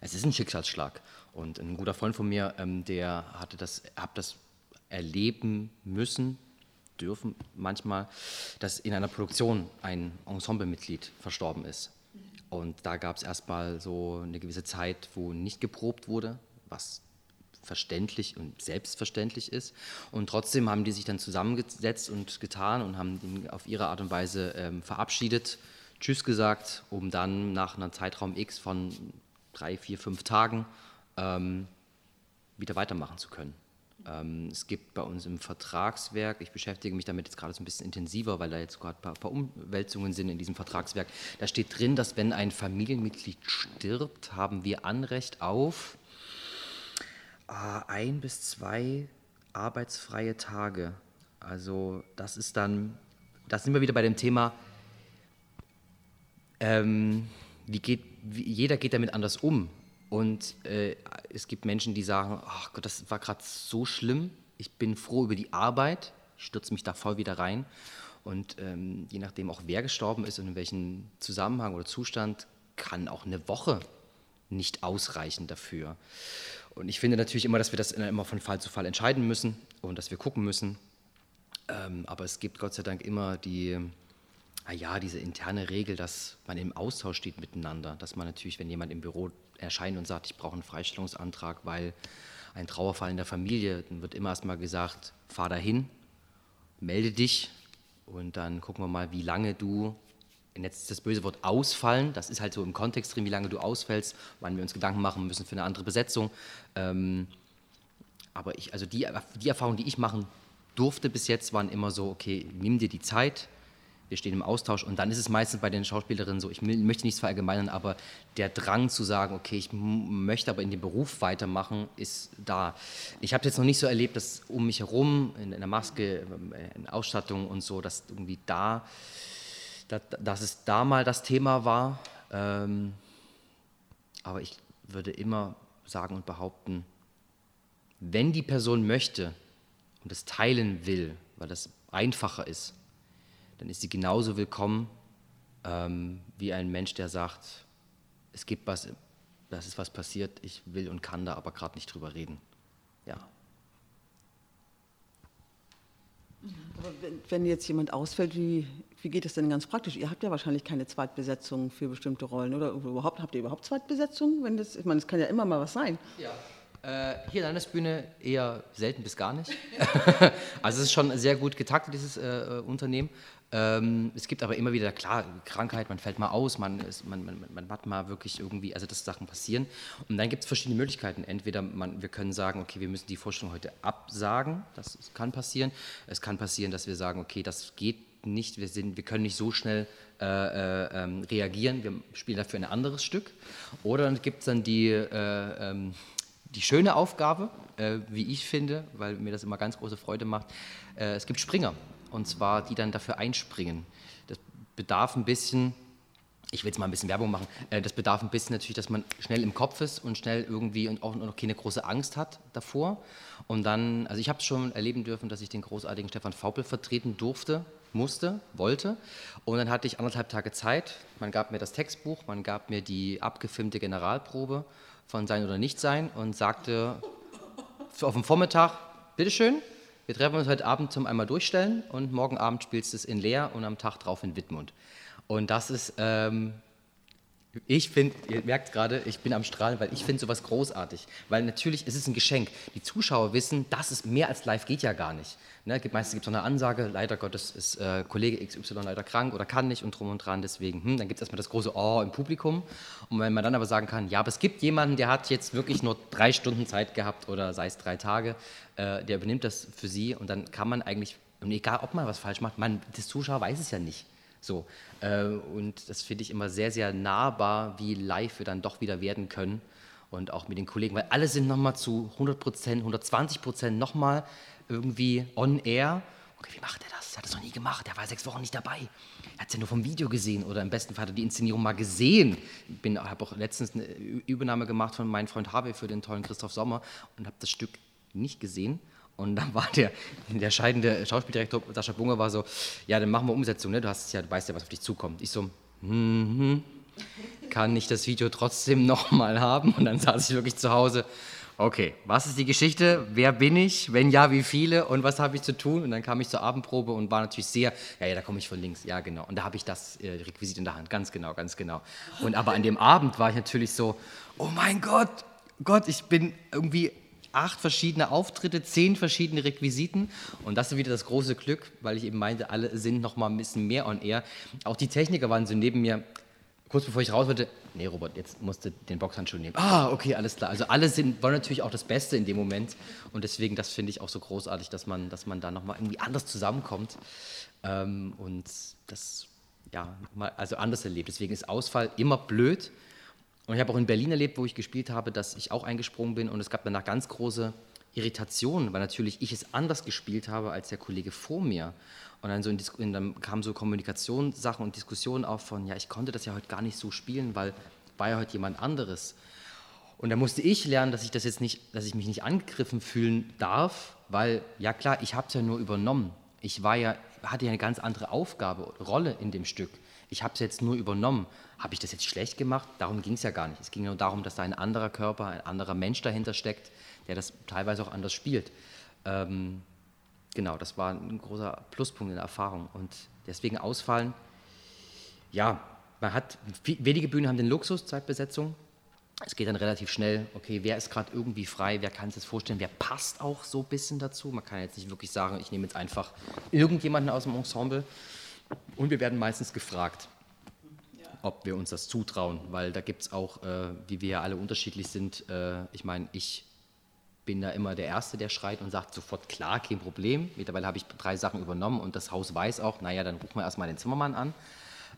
es ist ein Schicksalsschlag. Und ein guter Freund von mir, ähm, der hatte das, hat das erleben müssen, dürfen manchmal, dass in einer Produktion ein Ensemblemitglied verstorben ist. Und da gab es erstmal so eine gewisse Zeit, wo nicht geprobt wurde, was verständlich und selbstverständlich ist. Und trotzdem haben die sich dann zusammengesetzt und getan und haben ihn auf ihre Art und Weise ähm, verabschiedet, Tschüss gesagt, um dann nach einem Zeitraum X von drei, vier, fünf Tagen ähm, wieder weitermachen zu können. Ähm, es gibt bei uns im Vertragswerk, ich beschäftige mich damit jetzt gerade so ein bisschen intensiver, weil da jetzt gerade ein paar, paar Umwälzungen sind in diesem Vertragswerk. Da steht drin, dass wenn ein Familienmitglied stirbt, haben wir Anrecht auf Ah, ein bis zwei arbeitsfreie Tage. Also das ist dann, da sind wir wieder bei dem Thema, ähm, wie geht, wie, jeder geht damit anders um. Und äh, es gibt Menschen, die sagen, ach Gott, das war gerade so schlimm, ich bin froh über die Arbeit, stürze mich da voll wieder rein. Und ähm, je nachdem auch wer gestorben ist und in welchem Zusammenhang oder Zustand, kann auch eine Woche nicht ausreichen dafür. Und ich finde natürlich immer, dass wir das immer von Fall zu Fall entscheiden müssen und dass wir gucken müssen. Ähm, aber es gibt Gott sei Dank immer die, ah ja, diese interne Regel, dass man im Austausch steht miteinander. Dass man natürlich, wenn jemand im Büro erscheint und sagt, ich brauche einen Freistellungsantrag, weil ein Trauerfall in der Familie, dann wird immer erstmal gesagt, fahr dahin, melde dich und dann gucken wir mal, wie lange du, jetzt das böse Wort ausfallen, das ist halt so im Kontext drin, wie lange du ausfällst, wann wir uns Gedanken machen müssen für eine andere Besetzung. Ähm, aber ich, also die, die Erfahrungen, die ich machen durfte bis jetzt, waren immer so, okay, nimm dir die Zeit, wir stehen im Austausch und dann ist es meistens bei den Schauspielerinnen so, ich möchte nichts verallgemeinern, aber der Drang zu sagen, okay, ich möchte aber in dem Beruf weitermachen, ist da. Ich habe jetzt noch nicht so erlebt, dass um mich herum, in, in der Maske, in Ausstattung und so, dass irgendwie da, dass, dass es da mal das Thema war. Ähm, aber ich würde immer sagen und behaupten, wenn die Person möchte und es teilen will, weil das einfacher ist, dann ist sie genauso willkommen ähm, wie ein Mensch, der sagt, es gibt was, das ist was passiert, ich will und kann da aber gerade nicht drüber reden. Ja. Aber wenn, wenn, jetzt jemand ausfällt, wie, wie geht es denn ganz praktisch? Ihr habt ja wahrscheinlich keine Zweitbesetzung für bestimmte Rollen, oder überhaupt habt ihr überhaupt Zweitbesetzung? Wenn das, ich meine, es kann ja immer mal was sein. Ja. Äh, hier Landesbühne eher selten bis gar nicht. also es ist schon sehr gut getaktet, dieses äh, äh, Unternehmen. Ähm, es gibt aber immer wieder, klar, Krankheit, man fällt mal aus, man, ist, man, man, man hat mal wirklich irgendwie, also dass Sachen passieren. Und dann gibt es verschiedene Möglichkeiten. Entweder man, wir können sagen, okay, wir müssen die Vorstellung heute absagen, das kann passieren. Es kann passieren, dass wir sagen, okay, das geht nicht, wir, sind, wir können nicht so schnell äh, äh, ähm, reagieren, wir spielen dafür ein anderes Stück. Oder dann gibt es dann die, äh, ähm, die schöne Aufgabe, äh, wie ich finde, weil mir das immer ganz große Freude macht, äh, es gibt Springer und zwar die dann dafür einspringen. Das bedarf ein bisschen, ich will jetzt mal ein bisschen Werbung machen, äh, das bedarf ein bisschen natürlich, dass man schnell im Kopf ist und schnell irgendwie und auch noch keine große Angst hat davor. Und dann, also ich habe es schon erleben dürfen, dass ich den großartigen Stefan Faupel vertreten durfte, musste, wollte. Und dann hatte ich anderthalb Tage Zeit. Man gab mir das Textbuch, man gab mir die abgefilmte Generalprobe von Sein oder Nichtsein und sagte auf dem Vormittag, bitteschön, wir treffen uns heute Abend zum einmal durchstellen und morgen Abend spielst du es in Leer und am Tag drauf in Wittmund. Und das ist, ähm, ich finde, ihr merkt gerade, ich bin am Strahlen, weil ich finde sowas großartig. Weil natürlich, es ist ein Geschenk. Die Zuschauer wissen, das ist mehr als live geht ja gar nicht. Ne, meistens gibt es noch eine Ansage, leider Gottes ist äh, Kollege XY leider krank oder kann nicht und drum und dran, deswegen, hm, dann gibt es erstmal das große Oh im Publikum. Und wenn man dann aber sagen kann, ja, aber es gibt jemanden, der hat jetzt wirklich nur drei Stunden Zeit gehabt oder sei es drei Tage, äh, der übernimmt das für sie und dann kann man eigentlich, und egal ob man was falsch macht, man, das Zuschauer weiß es ja nicht. So, äh, und das finde ich immer sehr, sehr nahbar, wie live wir dann doch wieder werden können und auch mit den Kollegen, weil alle sind nochmal zu 100 Prozent, 120 Prozent nochmal irgendwie on air. Okay, wie macht er das? Er hat das noch nie gemacht. Er war sechs Wochen nicht dabei. Er hat es ja nur vom Video gesehen oder im besten Fall hat er die Inszenierung mal gesehen. Ich habe auch letztens eine Übernahme gemacht von meinem Freund Harvey für den tollen Christoph Sommer und habe das Stück nicht gesehen. Und dann war der, der scheidende Schauspieldirektor Sascha Bunger war so, ja, dann machen wir Umsetzung, ne? Du hast ja, du weißt ja, was auf dich zukommt. Ich so, mhm, kann ich das Video trotzdem nochmal haben? Und dann saß ich wirklich zu Hause Okay, was ist die Geschichte? Wer bin ich? Wenn ja, wie viele? Und was habe ich zu tun? Und dann kam ich zur Abendprobe und war natürlich sehr, ja, ja, da komme ich von links, ja, genau. Und da habe ich das äh, Requisit in der Hand, ganz genau, ganz genau. Und aber an dem Abend war ich natürlich so, oh mein Gott, Gott, ich bin irgendwie acht verschiedene Auftritte, zehn verschiedene Requisiten. Und das ist wieder das große Glück, weil ich eben meinte, alle sind noch mal ein bisschen mehr on air. Auch die Techniker waren so neben mir, kurz bevor ich raus wollte, nee, Robert, jetzt musst du den Boxhandschuh nehmen. Ah, okay, alles klar. Also alle sind, wollen natürlich auch das Beste in dem Moment. Und deswegen, das finde ich auch so großartig, dass man, dass man da nochmal irgendwie anders zusammenkommt ähm, und das, ja, mal, also anders erlebt. Deswegen ist Ausfall immer blöd. Und ich habe auch in Berlin erlebt, wo ich gespielt habe, dass ich auch eingesprungen bin und es gab danach ganz große Irritationen, weil natürlich ich es anders gespielt habe als der Kollege vor mir. Und dann, so in, in, dann kamen so Kommunikationssachen und Diskussionen auf von, ja, ich konnte das ja heute gar nicht so spielen, weil war ja heute jemand anderes. Und da musste ich lernen, dass ich das jetzt nicht, dass ich mich nicht angegriffen fühlen darf, weil, ja klar, ich habe es ja nur übernommen. Ich war ja, hatte ja eine ganz andere Aufgabe, Rolle in dem Stück. Ich habe es jetzt nur übernommen. Habe ich das jetzt schlecht gemacht? Darum ging es ja gar nicht. Es ging nur darum, dass da ein anderer Körper, ein anderer Mensch dahinter steckt, der das teilweise auch anders spielt. Ähm, genau, das war ein großer Pluspunkt in der Erfahrung. Und deswegen ausfallen, ja, man hat, wenige Bühnen haben den Luxus, Zeitbesetzung. es geht dann relativ schnell, okay, wer ist gerade irgendwie frei, wer kann sich das vorstellen, wer passt auch so ein bisschen dazu. Man kann jetzt nicht wirklich sagen, ich nehme jetzt einfach irgendjemanden aus dem Ensemble. Und wir werden meistens gefragt, ob wir uns das zutrauen, weil da gibt es auch, äh, wie wir ja alle unterschiedlich sind, äh, ich meine, ich bin da immer der Erste, der schreit und sagt sofort, klar, kein Problem. Mittlerweile habe ich drei Sachen übernommen und das Haus weiß auch, naja, dann rufen wir erstmal den Zimmermann an.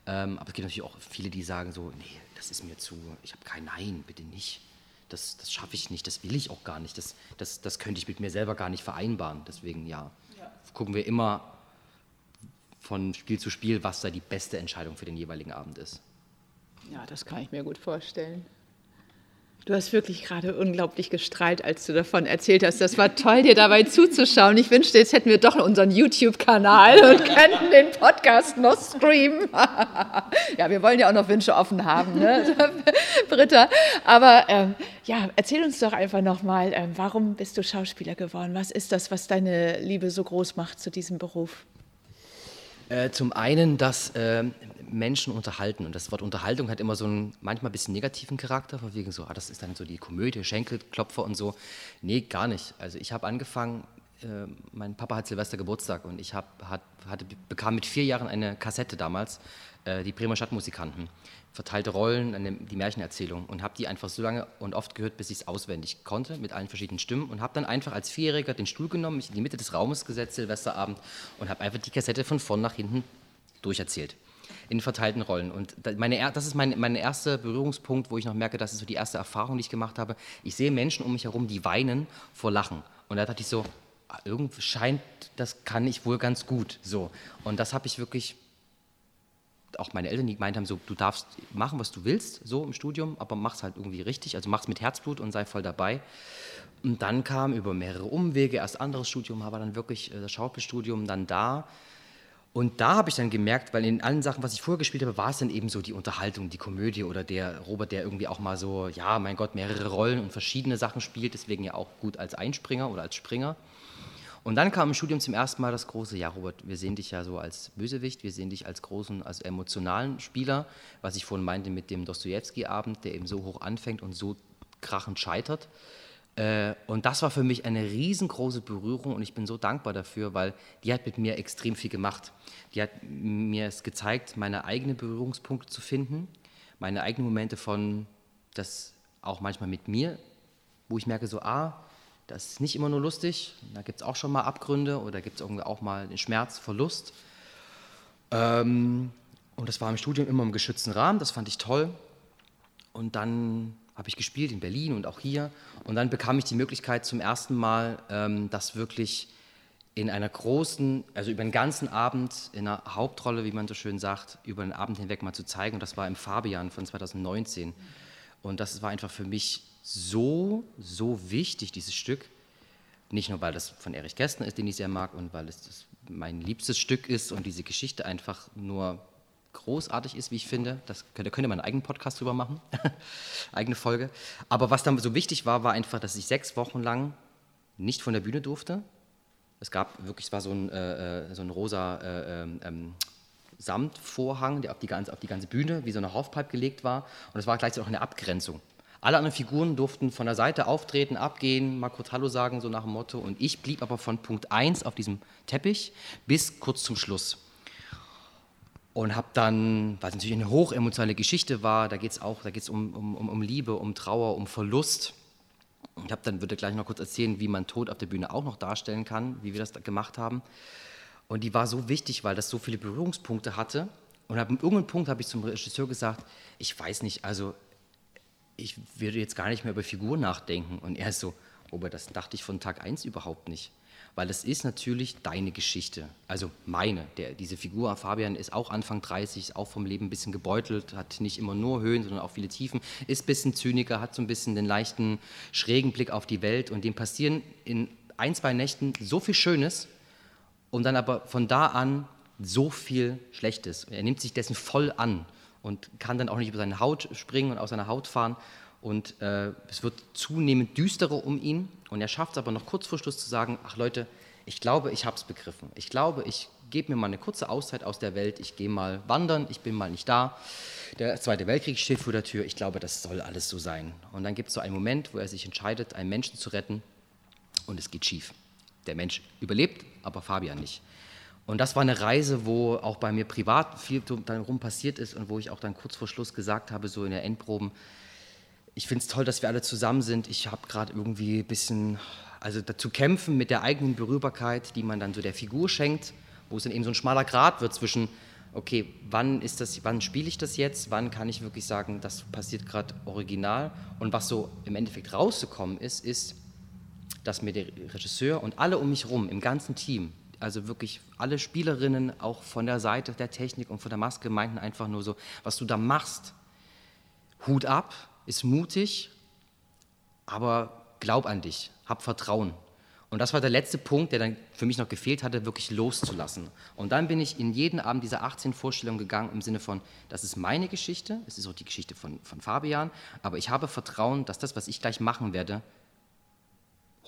Ähm, aber es gibt natürlich auch viele, die sagen so, nee, das ist mir zu, ich habe kein Nein, bitte nicht. Das, das schaffe ich nicht, das will ich auch gar nicht. Das, das, das könnte ich mit mir selber gar nicht vereinbaren. Deswegen, ja, ja. gucken wir immer von Spiel zu Spiel, was da die beste Entscheidung für den jeweiligen Abend ist. Ja, das kann ich mir gut vorstellen. Du hast wirklich gerade unglaublich gestrahlt, als du davon erzählt hast. Das war toll, dir dabei zuzuschauen. Ich wünschte, jetzt hätten wir doch unseren YouTube-Kanal und könnten den Podcast noch streamen. ja, wir wollen ja auch noch Wünsche offen haben, ne? Britta. Aber ähm, ja, erzähl uns doch einfach nochmal, ähm, warum bist du Schauspieler geworden? Was ist das, was deine Liebe so groß macht zu diesem Beruf? Äh, zum einen, dass äh, Menschen unterhalten. Und das Wort Unterhaltung hat immer so einen manchmal ein bisschen negativen Charakter, von wegen so, ah, das ist dann so die Komödie, Schenkelklopfer und so. Nee, gar nicht. Also ich habe angefangen, äh, mein Papa hat Silvester Geburtstag und ich hab, hat, hatte, bekam mit vier Jahren eine Kassette damals, äh, die Bremer Stadtmusikanten, verteilte Rollen, eine, die Märchenerzählung und habe die einfach so lange und oft gehört, bis ich es auswendig konnte, mit allen verschiedenen Stimmen und habe dann einfach als Vierjähriger den Stuhl genommen, mich in die Mitte des Raumes gesetzt, Silvesterabend und habe einfach die Kassette von vorn nach hinten durcherzählt in verteilten Rollen. Und meine, das ist mein, mein erster Berührungspunkt, wo ich noch merke, das ist so die erste Erfahrung, die ich gemacht habe. Ich sehe Menschen um mich herum, die weinen vor Lachen. Und da dachte ich so, ah, irgendwie scheint, das kann ich wohl ganz gut. So. Und das habe ich wirklich, auch meine Eltern, die gemeint haben, so, du darfst machen, was du willst, so im Studium, aber mach es halt irgendwie richtig. Also mach es mit Herzblut und sei voll dabei. Und dann kam über mehrere Umwege, erst anderes Studium, aber dann wirklich äh, das Schauspielstudium, dann da und da habe ich dann gemerkt, weil in allen Sachen, was ich vorher gespielt habe, war es dann eben so die Unterhaltung, die Komödie oder der Robert, der irgendwie auch mal so, ja, mein Gott, mehrere Rollen und verschiedene Sachen spielt, deswegen ja auch gut als Einspringer oder als Springer. Und dann kam im Studium zum ersten Mal das große, ja, Robert, wir sehen dich ja so als Bösewicht, wir sehen dich als großen, als emotionalen Spieler, was ich vorhin meinte mit dem Dostoevsky-Abend, der eben so hoch anfängt und so krachend scheitert. Äh, und das war für mich eine riesengroße Berührung und ich bin so dankbar dafür, weil die hat mit mir extrem viel gemacht. Die hat mir es gezeigt, meine eigenen Berührungspunkte zu finden, meine eigenen Momente von, das auch manchmal mit mir, wo ich merke, so, ah, das ist nicht immer nur lustig, da gibt es auch schon mal Abgründe oder gibt es auch mal den Schmerz, Verlust. Ähm, und das war im Studium immer im geschützten Rahmen, das fand ich toll. Und dann habe ich gespielt in Berlin und auch hier. Und dann bekam ich die Möglichkeit zum ersten Mal, ähm, das wirklich in einer großen, also über den ganzen Abend, in einer Hauptrolle, wie man so schön sagt, über den Abend hinweg mal zu zeigen. Und das war im Fabian von 2019. Und das war einfach für mich so, so wichtig, dieses Stück. Nicht nur, weil das von Erich Kästner ist, den ich sehr mag, und weil es mein liebstes Stück ist und diese Geschichte einfach nur großartig ist, wie ich finde. Das, da könnte man einen eigenen Podcast drüber machen, eigene Folge. Aber was dann so wichtig war, war einfach, dass ich sechs Wochen lang nicht von der Bühne durfte. Es gab wirklich, es war so ein, äh, äh so ein rosa äh, ähm, ähm, Samtvorhang, der auf die, ganze, auf die ganze Bühne wie so eine Halfpipe gelegt war. Und es war gleichzeitig auch eine Abgrenzung. Alle anderen Figuren durften von der Seite auftreten, abgehen, mal kurz Hallo sagen, so nach dem Motto. Und ich blieb aber von Punkt 1 auf diesem Teppich bis kurz zum Schluss und habe dann, es natürlich eine hochemotionale Geschichte war, da geht es auch, da geht es um, um, um Liebe, um Trauer, um Verlust. Ich habe dann würde gleich noch kurz erzählen, wie man Tod auf der Bühne auch noch darstellen kann, wie wir das gemacht haben. Und die war so wichtig, weil das so viele Berührungspunkte hatte. Und ab irgendeinem Punkt habe ich zum Regisseur gesagt, ich weiß nicht, also ich würde jetzt gar nicht mehr über Figuren nachdenken. Und er ist so, aber das dachte ich von Tag 1 überhaupt nicht weil es ist natürlich deine Geschichte, also meine. Der, diese Figur Fabian ist auch Anfang 30, ist auch vom Leben ein bisschen gebeutelt, hat nicht immer nur Höhen, sondern auch viele Tiefen, ist ein bisschen Zyniker, hat so ein bisschen den leichten, schrägen Blick auf die Welt und dem passieren in ein, zwei Nächten so viel Schönes und dann aber von da an so viel Schlechtes. Er nimmt sich dessen voll an und kann dann auch nicht über seine Haut springen und aus seiner Haut fahren und äh, es wird zunehmend düsterer um ihn. Und er schafft es aber noch kurz vor Schluss zu sagen, ach Leute, ich glaube, ich habe es begriffen. Ich glaube, ich gebe mir mal eine kurze Auszeit aus der Welt, ich gehe mal wandern, ich bin mal nicht da. Der Zweite Weltkrieg steht vor der Tür, ich glaube, das soll alles so sein. Und dann gibt es so einen Moment, wo er sich entscheidet, einen Menschen zu retten und es geht schief. Der Mensch überlebt, aber Fabian nicht. Und das war eine Reise, wo auch bei mir privat viel darum passiert ist und wo ich auch dann kurz vor Schluss gesagt habe, so in der Endproben, ich finde es toll, dass wir alle zusammen sind. Ich habe gerade irgendwie ein bisschen, also dazu kämpfen mit der eigenen Berührbarkeit, die man dann so der Figur schenkt, wo es dann eben so ein schmaler Grad wird zwischen, okay, wann ist das, wann spiele ich das jetzt, wann kann ich wirklich sagen, das passiert gerade original und was so im Endeffekt rauszukommen ist, ist, dass mir der Regisseur und alle um mich herum im ganzen Team, also wirklich alle Spielerinnen auch von der Seite der Technik und von der Maske meinten einfach nur so, was du da machst, Hut ab, ist mutig, aber glaub an dich, hab Vertrauen. Und das war der letzte Punkt, der dann für mich noch gefehlt hatte, wirklich loszulassen. Und dann bin ich in jeden Abend dieser 18 Vorstellungen gegangen im Sinne von, das ist meine Geschichte, es ist auch die Geschichte von, von Fabian, aber ich habe Vertrauen, dass das, was ich gleich machen werde,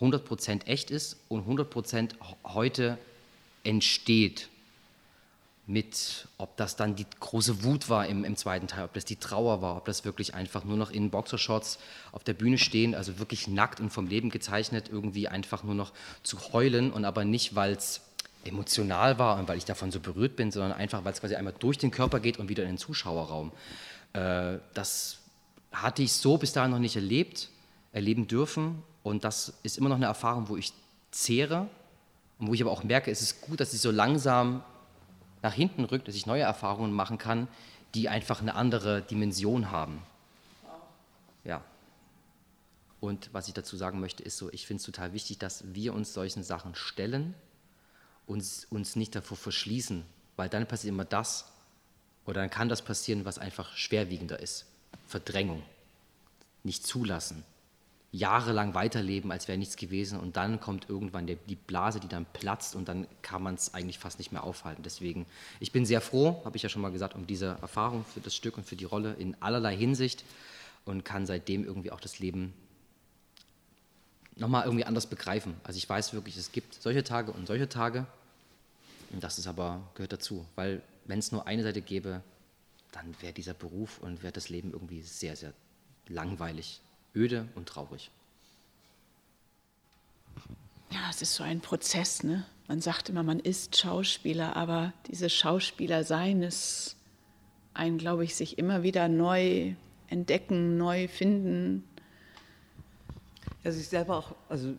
100% echt ist und 100% heute entsteht mit, ob das dann die große Wut war im, im, zweiten Teil, ob das die Trauer war, ob das wirklich einfach nur noch in Boxershorts auf der Bühne stehen, also wirklich nackt und vom Leben gezeichnet, irgendwie einfach nur noch zu heulen und aber nicht, weil es emotional war und weil ich davon so berührt bin, sondern einfach, weil es quasi einmal durch den Körper geht und wieder in den Zuschauerraum. Äh, das hatte ich so bis dahin noch nicht erlebt, erleben dürfen und das ist immer noch eine Erfahrung, wo ich zehre und wo ich aber auch merke, es ist gut, dass ich so langsam nach hinten rückt, dass ich neue Erfahrungen machen kann, die einfach eine andere Dimension haben. Ja. Und was ich dazu sagen möchte, ist so, ich finde es total wichtig, dass wir uns solchen Sachen stellen und uns nicht davor verschließen, weil dann passiert immer das, oder dann kann das passieren, was einfach schwerwiegender ist. Verdrängung. Nicht zulassen jahrelang weiterleben, als wäre nichts gewesen. Und dann kommt irgendwann der, die Blase, die dann platzt und dann kann man es eigentlich fast nicht mehr aufhalten. Deswegen, ich bin sehr froh, habe ich ja schon mal gesagt, um diese Erfahrung für das Stück und für die Rolle in allerlei Hinsicht und kann seitdem irgendwie auch das Leben nochmal irgendwie anders begreifen. Also ich weiß wirklich, es gibt solche Tage und solche Tage. Und das ist aber, gehört dazu. Weil wenn es nur eine Seite gäbe, dann wäre dieser Beruf und wäre das Leben irgendwie sehr, sehr langweilig öde und traurig. Ja, es ist so ein Prozess. Ne? Man sagt immer, man ist Schauspieler, aber dieses Schauspieler sein ist ein, glaube ich, sich immer wieder neu entdecken, neu finden. Ja, sich selber auch, also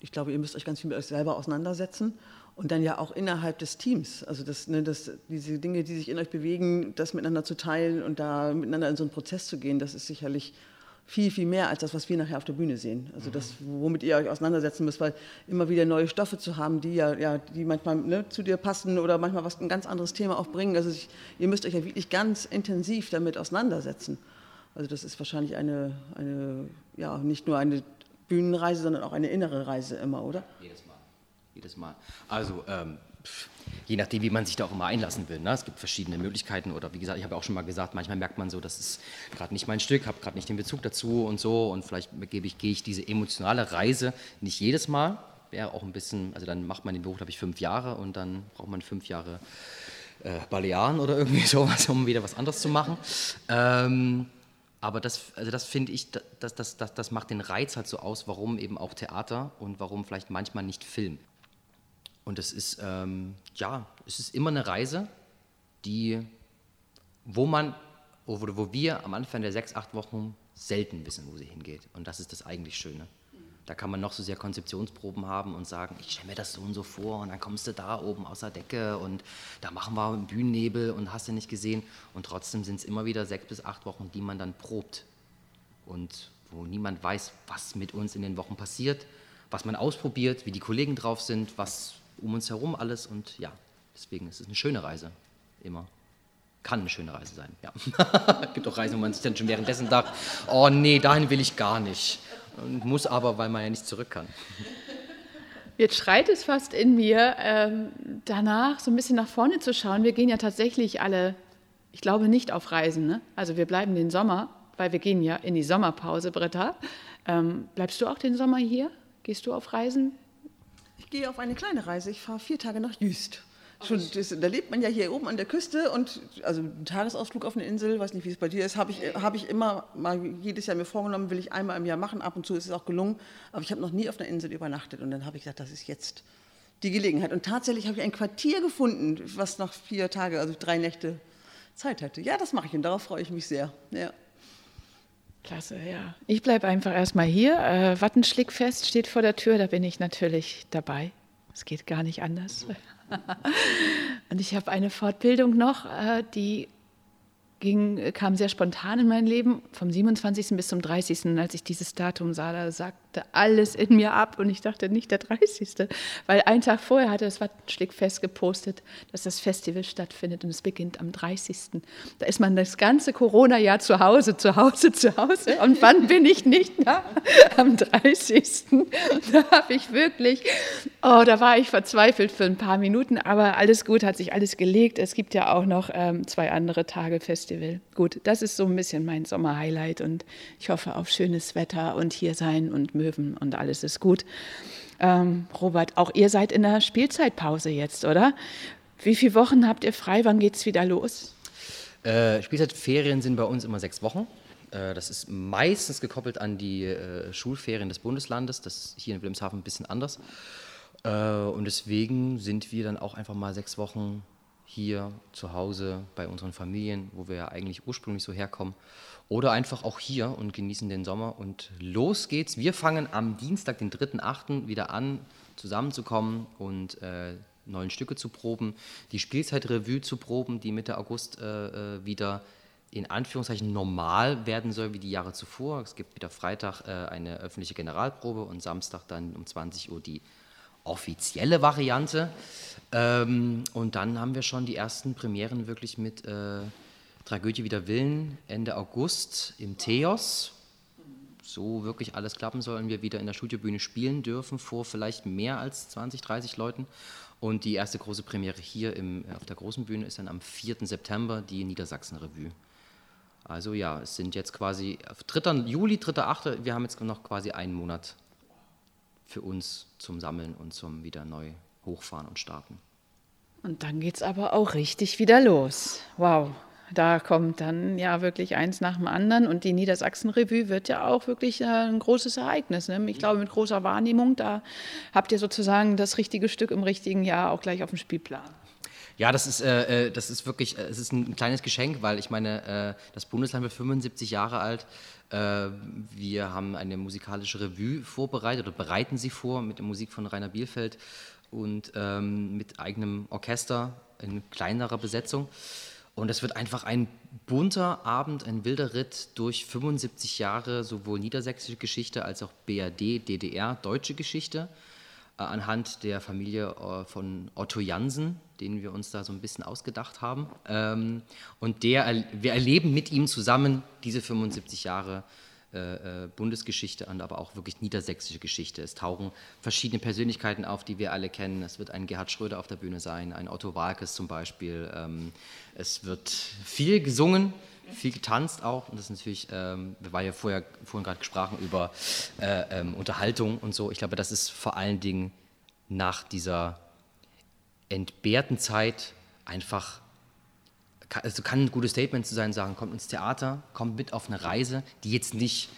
ich glaube, ihr müsst euch ganz viel mit euch selber auseinandersetzen und dann ja auch innerhalb des Teams. Also das, ne, das, diese Dinge, die sich in euch bewegen, das miteinander zu teilen und da miteinander in so einen Prozess zu gehen, das ist sicherlich viel, viel mehr als das, was wir nachher auf der Bühne sehen. Also das, womit ihr euch auseinandersetzen müsst, weil immer wieder neue Stoffe zu haben, die ja, ja die manchmal ne, zu dir passen oder manchmal was ein ganz anderes Thema auch bringen. Also ich, ihr müsst euch ja wirklich ganz intensiv damit auseinandersetzen. Also das ist wahrscheinlich eine, eine ja, nicht nur eine Bühnenreise, sondern auch eine innere Reise immer, oder? Jedes Mal. Jedes Mal. Also ähm, je nachdem, wie man sich da auch immer einlassen will. Ne? Es gibt verschiedene Möglichkeiten oder wie gesagt, ich habe auch schon mal gesagt, manchmal merkt man so, das ist gerade nicht mein Stück, habe gerade nicht den Bezug dazu und so und vielleicht gebe ich, gehe ich diese emotionale Reise nicht jedes Mal, wäre auch ein bisschen, also dann macht man den Beruf, glaube ich, fünf Jahre und dann braucht man fünf Jahre äh, Balearen oder irgendwie sowas, um wieder was anderes zu machen. Ähm, aber das, also das finde ich, das, das, das, das macht den Reiz halt so aus, warum eben auch Theater und warum vielleicht manchmal nicht Film. Und es ist, ähm, ja, es ist immer eine Reise, die, wo man, wo, wo wir am Anfang der sechs, acht Wochen selten wissen, wo sie hingeht. Und das ist das eigentlich Schöne. Da kann man noch so sehr Konzeptionsproben haben und sagen, ich stelle mir das so und so vor und dann kommst du da oben aus der Decke und da machen wir einen Bühnennebel und hast du nicht gesehen. Und trotzdem sind es immer wieder sechs bis acht Wochen, die man dann probt und wo niemand weiß, was mit uns in den Wochen passiert, was man ausprobiert, wie die Kollegen drauf sind, was um uns herum alles und ja, deswegen ist es eine schöne Reise, immer. Kann eine schöne Reise sein, ja. es gibt auch Reisen, wo man sich dann schon währenddessen sagt, oh nee, dahin will ich gar nicht. Und muss aber, weil man ja nicht zurück kann. Jetzt schreit es fast in mir, ähm, danach so ein bisschen nach vorne zu schauen. Wir gehen ja tatsächlich alle, ich glaube, nicht auf Reisen. Ne? Also wir bleiben den Sommer, weil wir gehen ja in die Sommerpause, Britta. Ähm, bleibst du auch den Sommer hier? Gehst du auf Reisen? Ich gehe auf eine kleine Reise. Ich fahre vier Tage nach Jüst. Schon, das, da lebt man ja hier oben an der Küste und also einen Tagesausflug auf eine Insel, weiß nicht, wie es bei dir ist, habe ich, hab ich immer mal jedes Jahr mir vorgenommen, will ich einmal im Jahr machen. Ab und zu ist es auch gelungen, aber ich habe noch nie auf einer Insel übernachtet und dann habe ich gesagt, das ist jetzt die Gelegenheit. Und tatsächlich habe ich ein Quartier gefunden, was noch vier Tage, also drei Nächte Zeit hatte. Ja, das mache ich und darauf freue ich mich sehr. Ja. Klasse, ja. Ich bleibe einfach erstmal hier. Äh, Wattenschlickfest steht vor der Tür, da bin ich natürlich dabei. Es geht gar nicht anders. Und ich habe eine Fortbildung noch, äh, die ging, kam sehr spontan in mein Leben, vom 27. bis zum 30. Als ich dieses Datum sah, da sagte alles in mir ab und ich dachte nicht der 30. Weil einen Tag vorher hatte das Wattenschlickfest gepostet, dass das Festival stattfindet und es beginnt am 30. Da ist man das ganze Corona-Jahr zu Hause, zu Hause, zu Hause und wann bin ich nicht da? Am 30. Da habe ich wirklich, oh, da war ich verzweifelt für ein paar Minuten, aber alles gut, hat sich alles gelegt. Es gibt ja auch noch ähm, zwei andere Tage Festival. Festival. Gut, das ist so ein bisschen mein Sommerhighlight und ich hoffe auf schönes Wetter und hier sein und Möwen und alles ist gut. Ähm, Robert, auch ihr seid in der Spielzeitpause jetzt, oder? Wie viele Wochen habt ihr frei? Wann geht es wieder los? Äh, Spielzeitferien sind bei uns immer sechs Wochen. Äh, das ist meistens gekoppelt an die äh, Schulferien des Bundeslandes. Das ist hier in Wilhelmshaven ein bisschen anders. Äh, und deswegen sind wir dann auch einfach mal sechs Wochen hier zu Hause bei unseren Familien, wo wir ja eigentlich ursprünglich so herkommen. Oder einfach auch hier und genießen den Sommer. Und los geht's. Wir fangen am Dienstag, den 3.8. wieder an, zusammenzukommen und äh, neuen Stücke zu proben, die Spielzeitrevue zu proben, die Mitte August äh, äh, wieder in Anführungszeichen normal werden soll wie die Jahre zuvor. Es gibt wieder Freitag äh, eine öffentliche Generalprobe und Samstag dann um 20 Uhr die offizielle Variante. Ähm, und dann haben wir schon die ersten Premieren wirklich mit äh, Tragödie wider Willen Ende August im Theos. So wirklich alles klappen sollen wir wieder in der Studiobühne spielen dürfen vor vielleicht mehr als 20, 30 Leuten. Und die erste große Premiere hier im, auf der großen Bühne ist dann am 4. September die Niedersachsen-Revue. Also ja, es sind jetzt quasi 3. Juli, 3.8., wir haben jetzt noch quasi einen Monat für uns zum Sammeln und zum wieder neu hochfahren und starten. Und dann geht es aber auch richtig wieder los. Wow, da kommt dann ja wirklich eins nach dem anderen und die Niedersachsen-Revue wird ja auch wirklich äh, ein großes Ereignis. Ne? Ich glaube, mit großer Wahrnehmung, da habt ihr sozusagen das richtige Stück im richtigen Jahr auch gleich auf dem Spielplan. Ja, das ist, äh, äh das ist wirklich, äh, es ist ein kleines Geschenk, weil ich meine, äh, das Bundesland wird 75 Jahre alt. Äh, wir haben eine musikalische Revue vorbereitet oder bereiten sie vor mit der Musik von Rainer Bielfeld und ähm, mit eigenem Orchester in kleinerer Besetzung. Und es wird einfach ein bunter Abend, ein wilder Ritt durch 75 Jahre sowohl niedersächsische Geschichte als auch BRD, DDR, deutsche Geschichte äh, anhand der Familie äh, von Otto Jansen, den wir uns da so ein bisschen ausgedacht haben. Ähm, und der, wir erleben mit ihm zusammen diese 75 Jahre äh, äh, Bundesgeschichte und aber auch wirklich niedersächsische Geschichte. Es tauchen verschiedene Persönlichkeiten auf, die wir alle kennen. Es wird ein Gerhard Schröder auf der Bühne sein, ein Otto Walkes zum Beispiel. Ähm, es wird viel gesungen, viel getanzt auch. Und das ist natürlich, ähm, wir waren ja vorher, vorhin gerade gesprochen über äh, ähm, Unterhaltung und so. Ich glaube, das ist vor allen Dingen nach dieser entbehrten Zeit einfach, also kann ein gutes Statement zu sein, sagen, kommt ins Theater, kommt mit auf eine Reise, die jetzt nicht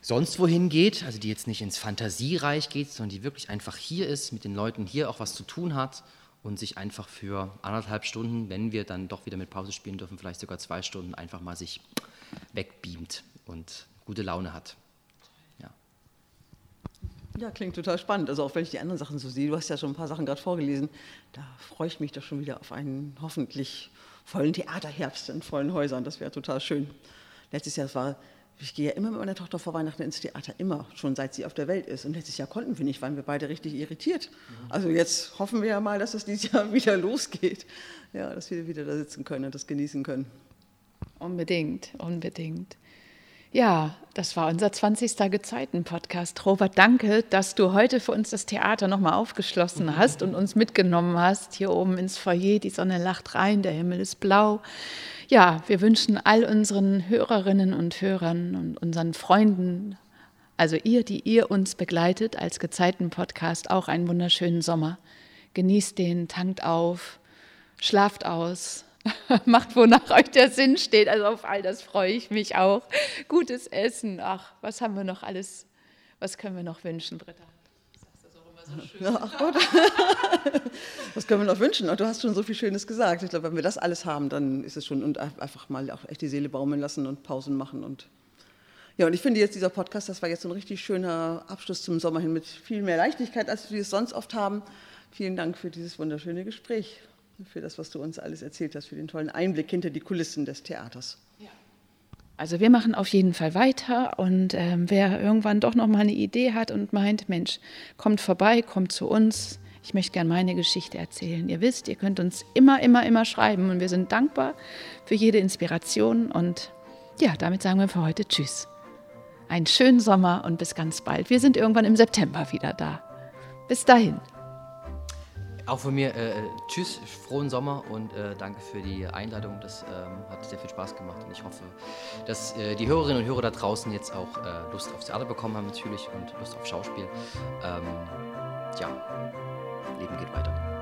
sonst wohin geht, also die jetzt nicht ins Fantasiereich geht, sondern die wirklich einfach hier ist, mit den Leuten hier auch was zu tun hat und sich einfach für anderthalb Stunden, wenn wir dann doch wieder mit Pause spielen dürfen, vielleicht sogar zwei Stunden, einfach mal sich wegbeamt und gute Laune hat. Ja, klingt total spannend. Also auch wenn ich die anderen Sachen so sehe, du hast ja schon ein paar Sachen gerade vorgelesen, da freue ich mich doch schon wieder auf einen hoffentlich vollen Theaterherbst in vollen Häusern. Das wäre total schön. Letztes Jahr war, ich gehe ja immer mit meiner Tochter vor Weihnachten ins Theater, immer, schon seit sie auf der Welt ist. Und letztes Jahr konnten wir nicht, waren wir beide richtig irritiert. Also jetzt hoffen wir ja mal, dass es dieses Jahr wieder losgeht. Ja, dass wir wieder da sitzen können und das genießen können. Unbedingt, unbedingt. Ja, das war unser 20. Gezeiten-Podcast. Robert, danke, dass du heute für uns das Theater nochmal aufgeschlossen hast und uns mitgenommen hast. Hier oben ins Foyer, die Sonne lacht rein, der Himmel ist blau. Ja, wir wünschen all unseren Hörerinnen und Hörern und unseren Freunden, also ihr, die ihr uns begleitet als Gezeiten-Podcast, auch einen wunderschönen Sommer. genießt den, tankt auf, schlaft aus, macht, wonach euch der Sinn steht. Also auf all das freue ich mich auch. Gutes Essen, ach, was haben wir noch alles, was können wir noch wünschen, Britta? Was können wir noch wünschen? Du hast schon so viel Schönes gesagt. Ich glaube, wenn wir das alles haben, dann ist es schon und einfach mal auch echt die Seele baumeln lassen und Pausen machen und ja, und ich finde jetzt dieser Podcast, das war jetzt so ein richtig schöner Abschluss zum Sommer hin mit viel mehr Leichtigkeit, als wir es sonst oft haben. Vielen Dank für dieses wunderschöne Gespräch, für das, was du uns alles erzählt hast, für den tollen Einblick hinter die Kulissen des Theaters. Also wir machen auf jeden Fall weiter und ähm, wer irgendwann doch noch mal eine Idee hat und meint, Mensch, kommt vorbei, kommt zu uns. Ich möchte gerne meine Geschichte erzählen. Ihr wisst, ihr könnt uns immer, immer, immer schreiben und wir sind dankbar für jede Inspiration und ja, damit sagen wir für heute Tschüss. Einen schönen Sommer und bis ganz bald. Wir sind irgendwann im September wieder da. Bis dahin. Auch von mir, äh, tschüss, frohen Sommer und äh, danke für die Einladung. Das ähm, hat sehr viel Spaß gemacht und ich hoffe, dass äh, die Hörerinnen und Hörer da draußen jetzt auch äh, Lust aufs Theater bekommen haben natürlich und Lust auf Schauspiel. Ähm, ja, Leben geht weiter.